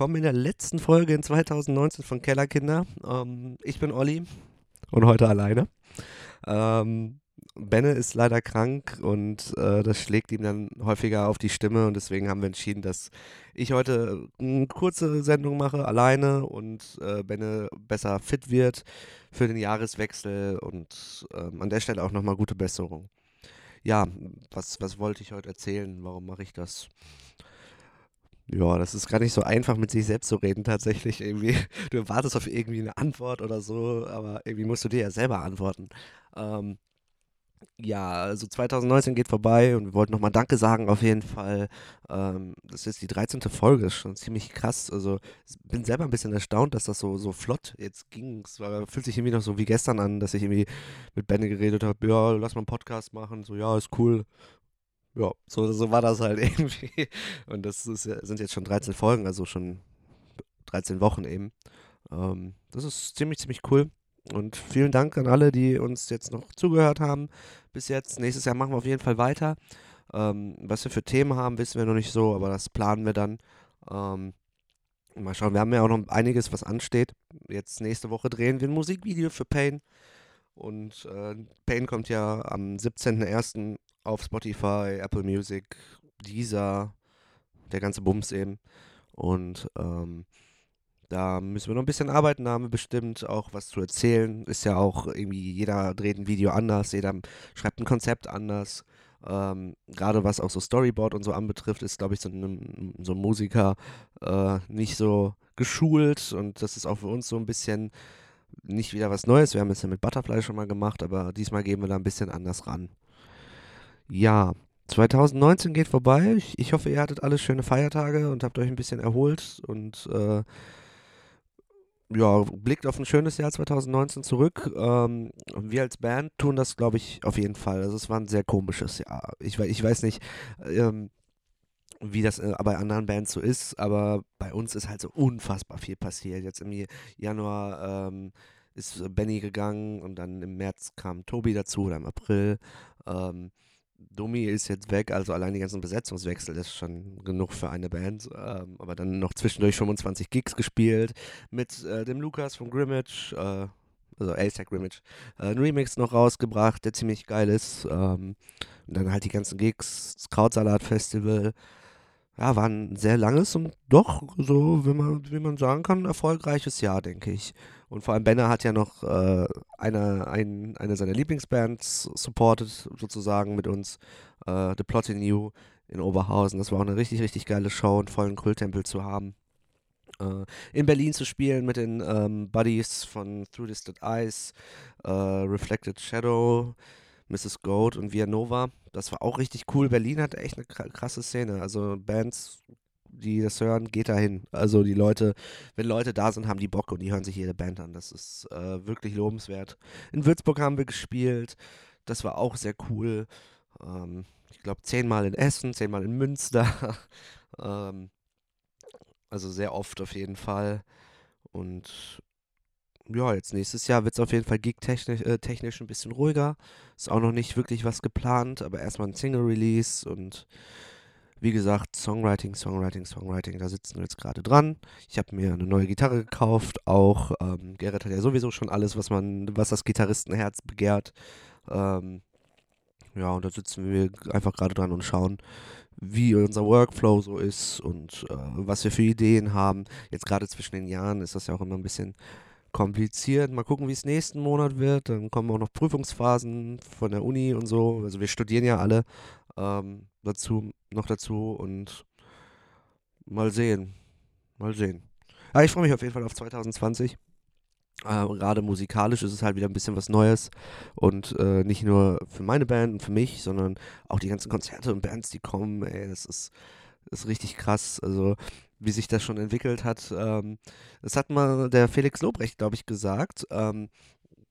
Willkommen in der letzten Folge in 2019 von Kellerkinder. Ähm, ich bin Olli und heute alleine. Ähm, Benne ist leider krank und äh, das schlägt ihm dann häufiger auf die Stimme und deswegen haben wir entschieden, dass ich heute eine kurze Sendung mache, alleine und äh, Benne besser fit wird für den Jahreswechsel und ähm, an der Stelle auch nochmal gute Besserung. Ja, was, was wollte ich heute erzählen? Warum mache ich das? Ja, das ist gar nicht so einfach, mit sich selbst zu reden, tatsächlich irgendwie. Du wartest auf irgendwie eine Antwort oder so, aber irgendwie musst du dir ja selber antworten. Ähm, ja, also 2019 geht vorbei und wir wollten nochmal Danke sagen auf jeden Fall. Ähm, das ist die 13. Folge, ist schon ziemlich krass. Also bin selber ein bisschen erstaunt, dass das so, so flott jetzt ging. Es war, fühlt sich irgendwie noch so wie gestern an, dass ich irgendwie mit Benne geredet habe, ja, lass mal einen Podcast machen. So, ja, ist cool. Ja, so, so war das halt irgendwie. Und das ist, sind jetzt schon 13 Folgen, also schon 13 Wochen eben. Ähm, das ist ziemlich, ziemlich cool. Und vielen Dank an alle, die uns jetzt noch zugehört haben bis jetzt. Nächstes Jahr machen wir auf jeden Fall weiter. Ähm, was wir für Themen haben, wissen wir noch nicht so, aber das planen wir dann. Ähm, mal schauen, wir haben ja auch noch einiges, was ansteht. Jetzt nächste Woche drehen wir ein Musikvideo für Pain. Und äh, Pain kommt ja am 17.01. auf Spotify, Apple Music, Deezer, der ganze Bums eben. Und ähm, da müssen wir noch ein bisschen arbeiten, da haben wir bestimmt auch was zu erzählen. Ist ja auch irgendwie, jeder dreht ein Video anders, jeder schreibt ein Konzept anders. Ähm, Gerade was auch so Storyboard und so anbetrifft, ist, glaube ich, so ein, so ein Musiker äh, nicht so geschult und das ist auch für uns so ein bisschen nicht wieder was Neues. Wir haben es ja mit Butterfly schon mal gemacht, aber diesmal gehen wir da ein bisschen anders ran. Ja, 2019 geht vorbei. Ich, ich hoffe, ihr hattet alle schöne Feiertage und habt euch ein bisschen erholt und äh, ja, blickt auf ein schönes Jahr 2019 zurück. Ähm, wir als Band tun das, glaube ich, auf jeden Fall. Also es war ein sehr komisches Jahr. Ich, ich weiß nicht, ähm, wie das äh, bei anderen Bands so ist, aber bei uns ist halt so unfassbar viel passiert. Jetzt im Januar ähm, ist Benny gegangen und dann im März kam Tobi dazu oder im April. Ähm, Domi ist jetzt weg, also allein die ganzen Besetzungswechsel ist schon genug für eine Band. Ähm, aber dann noch zwischendurch 25 Gigs gespielt mit äh, dem Lukas von Grimmage, äh, also ASAC Grimmage, äh, ein Remix noch rausgebracht, der ziemlich geil ist. Ähm, und dann halt die ganzen Gigs, das Krautsalat Festival. Ja, war ein sehr langes und doch, so, wie man, wie man sagen kann, erfolgreiches Jahr, denke ich. Und vor allem Benner hat ja noch äh, eine, ein, eine seiner Lieblingsbands supported, sozusagen mit uns, äh, The Plot in You in Oberhausen. Das war auch eine richtig, richtig geile Show, einen vollen Kulttempel zu haben. Äh, in Berlin zu spielen mit den ähm, Buddies von Through Distant Eyes, äh, Reflected Shadow, Mrs. Goat und Via Nova. Das war auch richtig cool. Berlin hat echt eine krasse Szene. Also Bands die das hören, geht dahin. Also die Leute, wenn Leute da sind, haben die Bock und die hören sich jede Band an. Das ist äh, wirklich lobenswert. In Würzburg haben wir gespielt. Das war auch sehr cool. Ähm, ich glaube, zehnmal in Essen, zehnmal in Münster. ähm, also sehr oft auf jeden Fall. Und ja, jetzt nächstes Jahr wird es auf jeden Fall gig-technisch äh, technisch ein bisschen ruhiger. Ist auch noch nicht wirklich was geplant, aber erstmal ein Single-Release und wie gesagt, Songwriting, Songwriting, Songwriting, da sitzen wir jetzt gerade dran. Ich habe mir eine neue Gitarre gekauft, auch ähm, Gerrit hat ja sowieso schon alles, was man, was das Gitarristenherz begehrt. Ähm, ja, und da sitzen wir einfach gerade dran und schauen, wie unser Workflow so ist und äh, was wir für Ideen haben. Jetzt gerade zwischen den Jahren ist das ja auch immer ein bisschen kompliziert. Mal gucken, wie es nächsten Monat wird. Dann kommen auch noch Prüfungsphasen von der Uni und so. Also wir studieren ja alle ähm, dazu, noch dazu und mal sehen. Mal sehen. Ja, ich freue mich auf jeden Fall auf 2020. Äh, Gerade musikalisch ist es halt wieder ein bisschen was Neues und äh, nicht nur für meine Band und für mich, sondern auch die ganzen Konzerte und Bands, die kommen. Ey, das ist, ist richtig krass. Also wie sich das schon entwickelt hat. Ähm, das hat mal der Felix Lobrecht, glaube ich, gesagt. Ähm,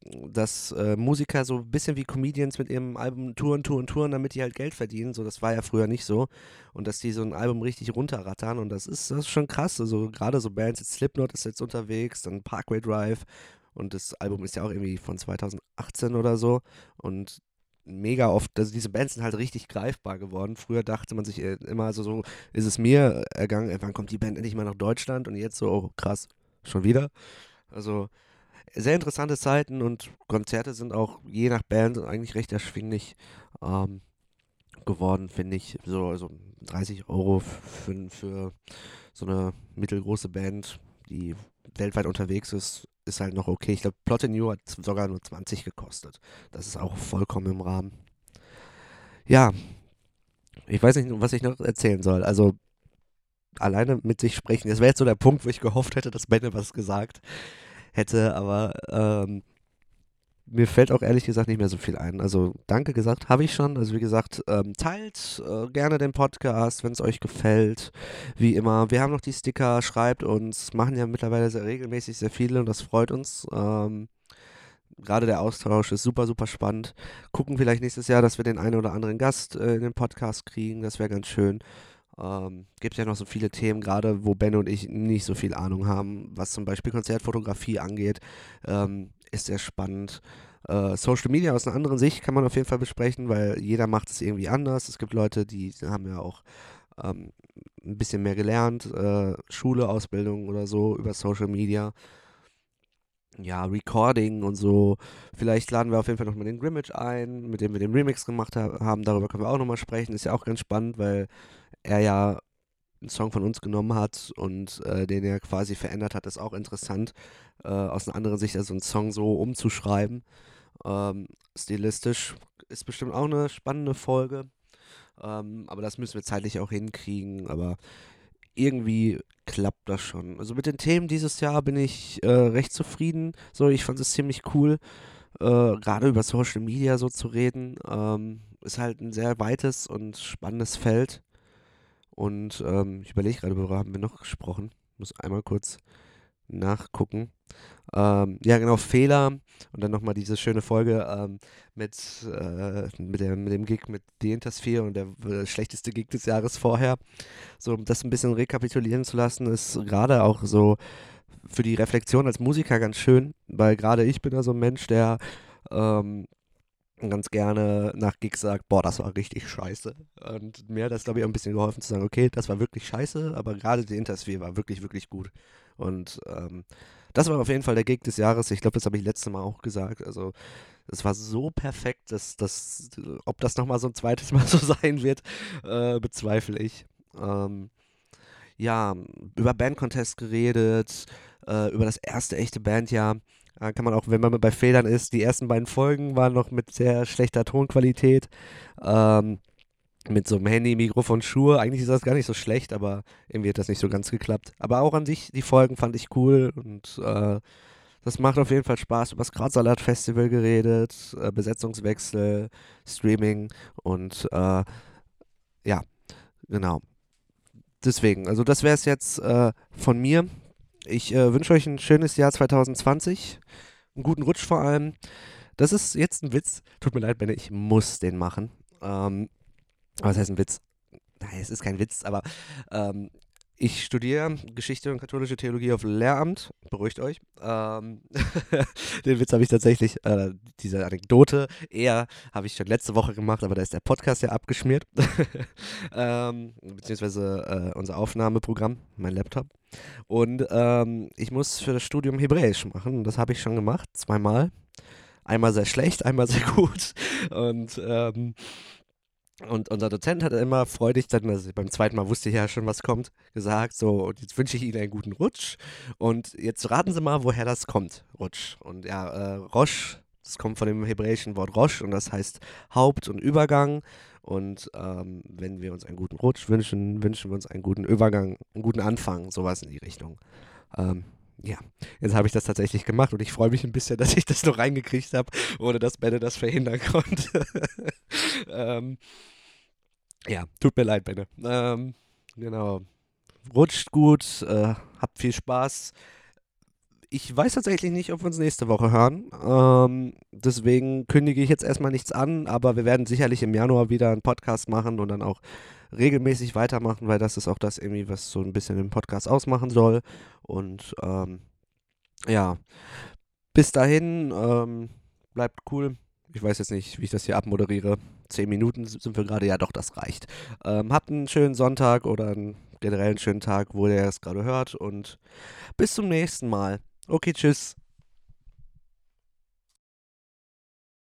dass äh, Musiker so ein bisschen wie Comedians mit ihrem Album touren, touren, touren, damit die halt Geld verdienen. So, das war ja früher nicht so. Und dass die so ein Album richtig runterrattern. Und das ist, das ist schon krass. Also gerade so Bands, jetzt Slipknot ist jetzt unterwegs, dann Parkway Drive. Und das Album ist ja auch irgendwie von 2018 oder so. Und mega oft, also diese Bands sind halt richtig greifbar geworden. Früher dachte man sich äh, immer, also so ist es mir ergangen, wann kommt die Band endlich mal nach Deutschland und jetzt so, oh krass, schon wieder. Also sehr interessante Zeiten und Konzerte sind auch je nach Band eigentlich recht erschwinglich ähm, geworden, finde ich. So also 30 Euro für, für so eine mittelgroße Band, die weltweit unterwegs ist, ist halt noch okay. Ich glaube, Plot New hat sogar nur 20 gekostet. Das ist auch vollkommen im Rahmen. Ja, ich weiß nicht, was ich noch erzählen soll. Also alleine mit sich sprechen. Das wäre jetzt so der Punkt, wo ich gehofft hätte, dass Benne was gesagt hätte, aber ähm, mir fällt auch ehrlich gesagt nicht mehr so viel ein. Also danke gesagt habe ich schon. Also wie gesagt, ähm, teilt äh, gerne den Podcast, wenn es euch gefällt. Wie immer, wir haben noch die Sticker, schreibt uns, machen ja mittlerweile sehr regelmäßig sehr viele und das freut uns. Ähm, Gerade der Austausch ist super, super spannend. Gucken vielleicht nächstes Jahr, dass wir den einen oder anderen Gast äh, in den Podcast kriegen. Das wäre ganz schön. Ähm, gibt ja noch so viele Themen, gerade wo Ben und ich nicht so viel Ahnung haben, was zum Beispiel Konzertfotografie angeht. Ähm, ist sehr spannend. Äh, Social Media aus einer anderen Sicht kann man auf jeden Fall besprechen, weil jeder macht es irgendwie anders. Es gibt Leute, die haben ja auch ähm, ein bisschen mehr gelernt, äh, Schule, Ausbildung oder so über Social Media. Ja, Recording und so. Vielleicht laden wir auf jeden Fall nochmal den Grimmage ein, mit dem wir den Remix gemacht ha haben. Darüber können wir auch nochmal sprechen. Ist ja auch ganz spannend, weil er ja einen Song von uns genommen hat und äh, den er quasi verändert hat, ist auch interessant, äh, aus einer anderen Sicht also einen Song so umzuschreiben. Ähm, stilistisch ist bestimmt auch eine spannende Folge, ähm, aber das müssen wir zeitlich auch hinkriegen, aber irgendwie klappt das schon. Also mit den Themen dieses Jahr bin ich äh, recht zufrieden. So, ich fand es ziemlich cool, äh, gerade über Social Media so zu reden. Ähm, ist halt ein sehr weites und spannendes Feld. Und ähm, ich überlege gerade, worüber haben wir noch gesprochen? Muss einmal kurz nachgucken. Ähm, ja, genau, Fehler. Und dann nochmal diese schöne Folge ähm, mit, äh, mit, der, mit dem Gig mit Dientas 4 und der äh, schlechteste Gig des Jahres vorher. So, um das ein bisschen rekapitulieren zu lassen, ist gerade auch so für die Reflexion als Musiker ganz schön, weil gerade ich bin ja so ein Mensch, der ähm, ganz gerne nach Gigs sagt, boah, das war richtig scheiße. Und mir hat das, glaube ich, auch ein bisschen geholfen zu sagen, okay, das war wirklich scheiße, aber gerade die Intersphere war wirklich, wirklich gut. Und ähm, das war auf jeden Fall der Gig des Jahres. Ich glaube, das habe ich letztes Mal auch gesagt. Also, es war so perfekt, dass das, ob das nochmal so ein zweites Mal so sein wird, äh, bezweifle ich. Ähm, ja, über Bandcontest geredet, äh, über das erste echte Bandjahr. Kann man auch, wenn man bei Fehlern ist, die ersten beiden Folgen waren noch mit sehr schlechter Tonqualität. Ähm, mit so einem Handy, Mikrofon, Schuhe. Eigentlich ist das gar nicht so schlecht, aber irgendwie hat das nicht so ganz geklappt. Aber auch an sich, die Folgen fand ich cool und äh, das macht auf jeden Fall Spaß. Über das Gradsalat Festival geredet, äh, Besetzungswechsel, Streaming und äh, ja, genau. Deswegen, also das wäre es jetzt äh, von mir. Ich äh, wünsche euch ein schönes Jahr 2020. Einen guten Rutsch vor allem. Das ist jetzt ein Witz. Tut mir leid, Benne, ich muss den machen. Ähm, was heißt ein Witz? Nein, es ist kein Witz, aber ähm, ich studiere Geschichte und katholische Theologie auf Lehramt. Beruhigt euch. Ähm, den Witz habe ich tatsächlich, äh, diese Anekdote, eher habe ich schon letzte Woche gemacht, aber da ist der Podcast ja abgeschmiert. ähm, beziehungsweise äh, unser Aufnahmeprogramm, mein Laptop. Und ähm, ich muss für das Studium Hebräisch machen. Das habe ich schon gemacht, zweimal. Einmal sehr schlecht, einmal sehr gut. Und ähm, und unser Dozent hat immer freudig, dann, also beim zweiten Mal wusste ich ja schon, was kommt, gesagt, so, und jetzt wünsche ich Ihnen einen guten Rutsch. Und jetzt raten Sie mal, woher das kommt, Rutsch. Und ja, äh, Rosh, das kommt von dem hebräischen Wort Rosh und das heißt Haupt und Übergang. Und ähm, wenn wir uns einen guten Rutsch wünschen, wünschen wir uns einen guten Übergang, einen guten Anfang, sowas in die Richtung. Ähm, ja, jetzt habe ich das tatsächlich gemacht und ich freue mich ein bisschen, dass ich das noch reingekriegt habe, ohne dass Benne das verhindern konnte. ähm, ja, tut mir leid, Benne. Ähm, genau. Rutscht gut, äh, habt viel Spaß. Ich weiß tatsächlich nicht, ob wir uns nächste Woche hören. Ähm, deswegen kündige ich jetzt erstmal nichts an, aber wir werden sicherlich im Januar wieder einen Podcast machen und dann auch regelmäßig weitermachen, weil das ist auch das irgendwie, was so ein bisschen den Podcast ausmachen soll. Und ähm, ja, bis dahin, ähm, bleibt cool, Ich weiß jetzt nicht, wie ich das hier abmoderiere. Zehn Minuten sind wir gerade, ja doch, das reicht. Ähm, habt einen schönen Sonntag oder einen generell einen schönen Tag, wo ihr es gerade hört und bis zum nächsten Mal. Okay, tschüss.